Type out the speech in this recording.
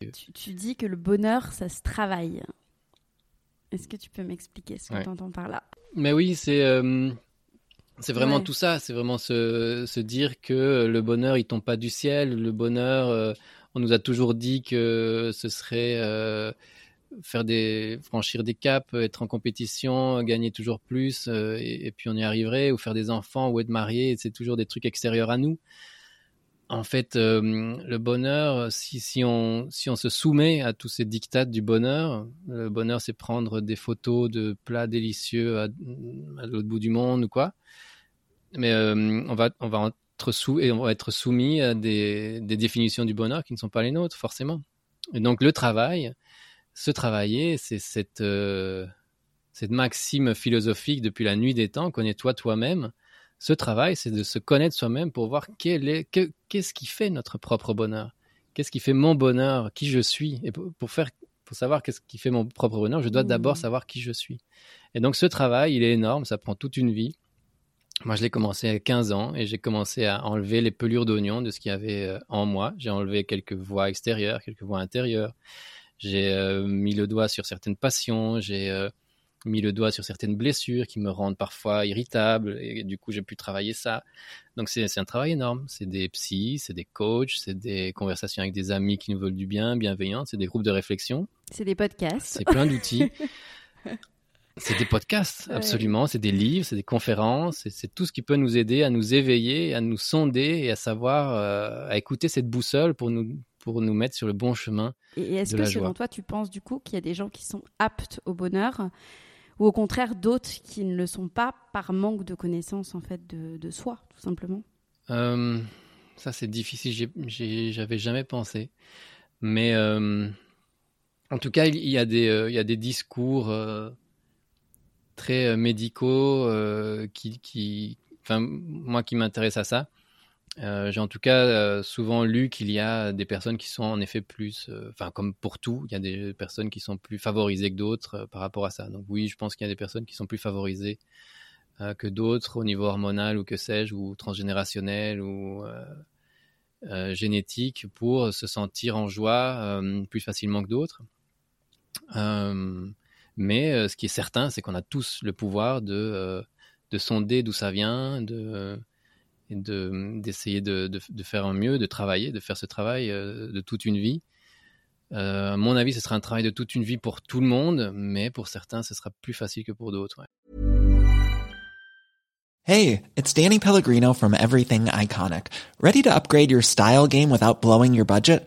Tu, tu dis que le bonheur, ça se travaille. Est-ce que tu peux m'expliquer ce que Ouais. tu entends par là? Mais oui, c'est euh, c'est vraiment Ouais. tout ça. C'est vraiment se, se dire que le bonheur, il tombe pas du ciel. Le bonheur, euh, on nous a toujours dit que ce serait euh, faire des franchir des caps, être en compétition, gagner toujours plus, et, et puis on y arriverait, ou faire des enfants, ou être marié. C'est toujours des trucs extérieurs à nous. En fait, euh, le bonheur, si, on, se soumet à tous ces dictats du bonheur, le bonheur, c'est prendre des photos de plats délicieux à, l'autre bout du monde ou quoi. Mais euh, on, va, être soumis à des, des définitions du bonheur qui ne sont pas les nôtres, forcément. Et donc, le travail, se travailler, c'est cette, euh, cette maxime philosophique depuis la nuit des temps, connais-toi toi-même. Ce travail, c'est de se connaître soi-même pour voir quel est, que- qu'est-ce qui fait notre propre bonheur, qu'est-ce qui fait mon bonheur, qui je suis? Et pour, pour faire, pour savoir qu'est-ce qui fait mon propre bonheur, je dois Mmh. d'abord savoir qui je suis. Et donc ce travail, il est énorme, ça prend toute une vie. Moi, je l'ai commencé à 15 ans et j'ai commencé à enlever les pelures d'oignon de ce qu'il y avait euh, en moi. J'ai enlevé quelques voix extérieures, quelques voix intérieures. J'ai euh, mis le doigt sur certaines passions. J'ai euh, mis le doigt sur certaines blessures qui me rendent parfois irritable. Et du coup, j'ai pu travailler ça. Donc, c'est un travail énorme. C'est des psys, c'est des coachs, c'est des conversations avec des amis qui nous veulent du bien, bienveillantes. C'est des groupes de réflexion. C'est des podcasts. C'est plein d'outils. C'est des podcasts, Ouais. absolument. C'est des livres, c'est des conférences. C'est- tout ce qui peut nous aider à nous éveiller, à nous sonder et à savoir, euh, à écouter cette boussole pour nous, pour nous mettre sur le bon chemin. Et est-ce que la selon joie. toi, tu penses du coup qu'il y a des gens qui sont aptes au bonheur? Ou au contraire d'autres qui ne le sont pas par manque de connaissance en fait de, soi, tout simplement Euh, ça, c'est difficile. J'avais jamais pensé. Mais euh, en tout cas, il il y a des, euh, il y a des discours très médicaux qui, qui, moi qui m'intéresse à ça. Euh, J'ai en tout cas euh, souvent lu qu'il y a des personnes qui sont en effet plus, euh, enfin comme pour tout, il y a des personnes qui sont plus favorisées que d'autres par rapport à ça. Donc oui, je pense qu'il y a des personnes qui sont plus favorisées que d'autres au niveau hormonal ou que sais-je, ou transgénérationnel ou génétique pour se sentir en joie plus facilement que d'autres. Mais ce qui est certain, c'est qu'on a tous le pouvoir de, de sonder d'où ça vient, de et de d'essayer de, faire mieux, de travailler, de faire ce travail euh, de toute une vie. Euh, à mon avis, ce sera un travail de toute une vie pour tout le monde, mais pour certains, ce sera plus facile que pour d'autres. ouais. Hey, it's Danny Pellegrino from Everything Iconic. Ready to upgrade your style game without blowing your budget?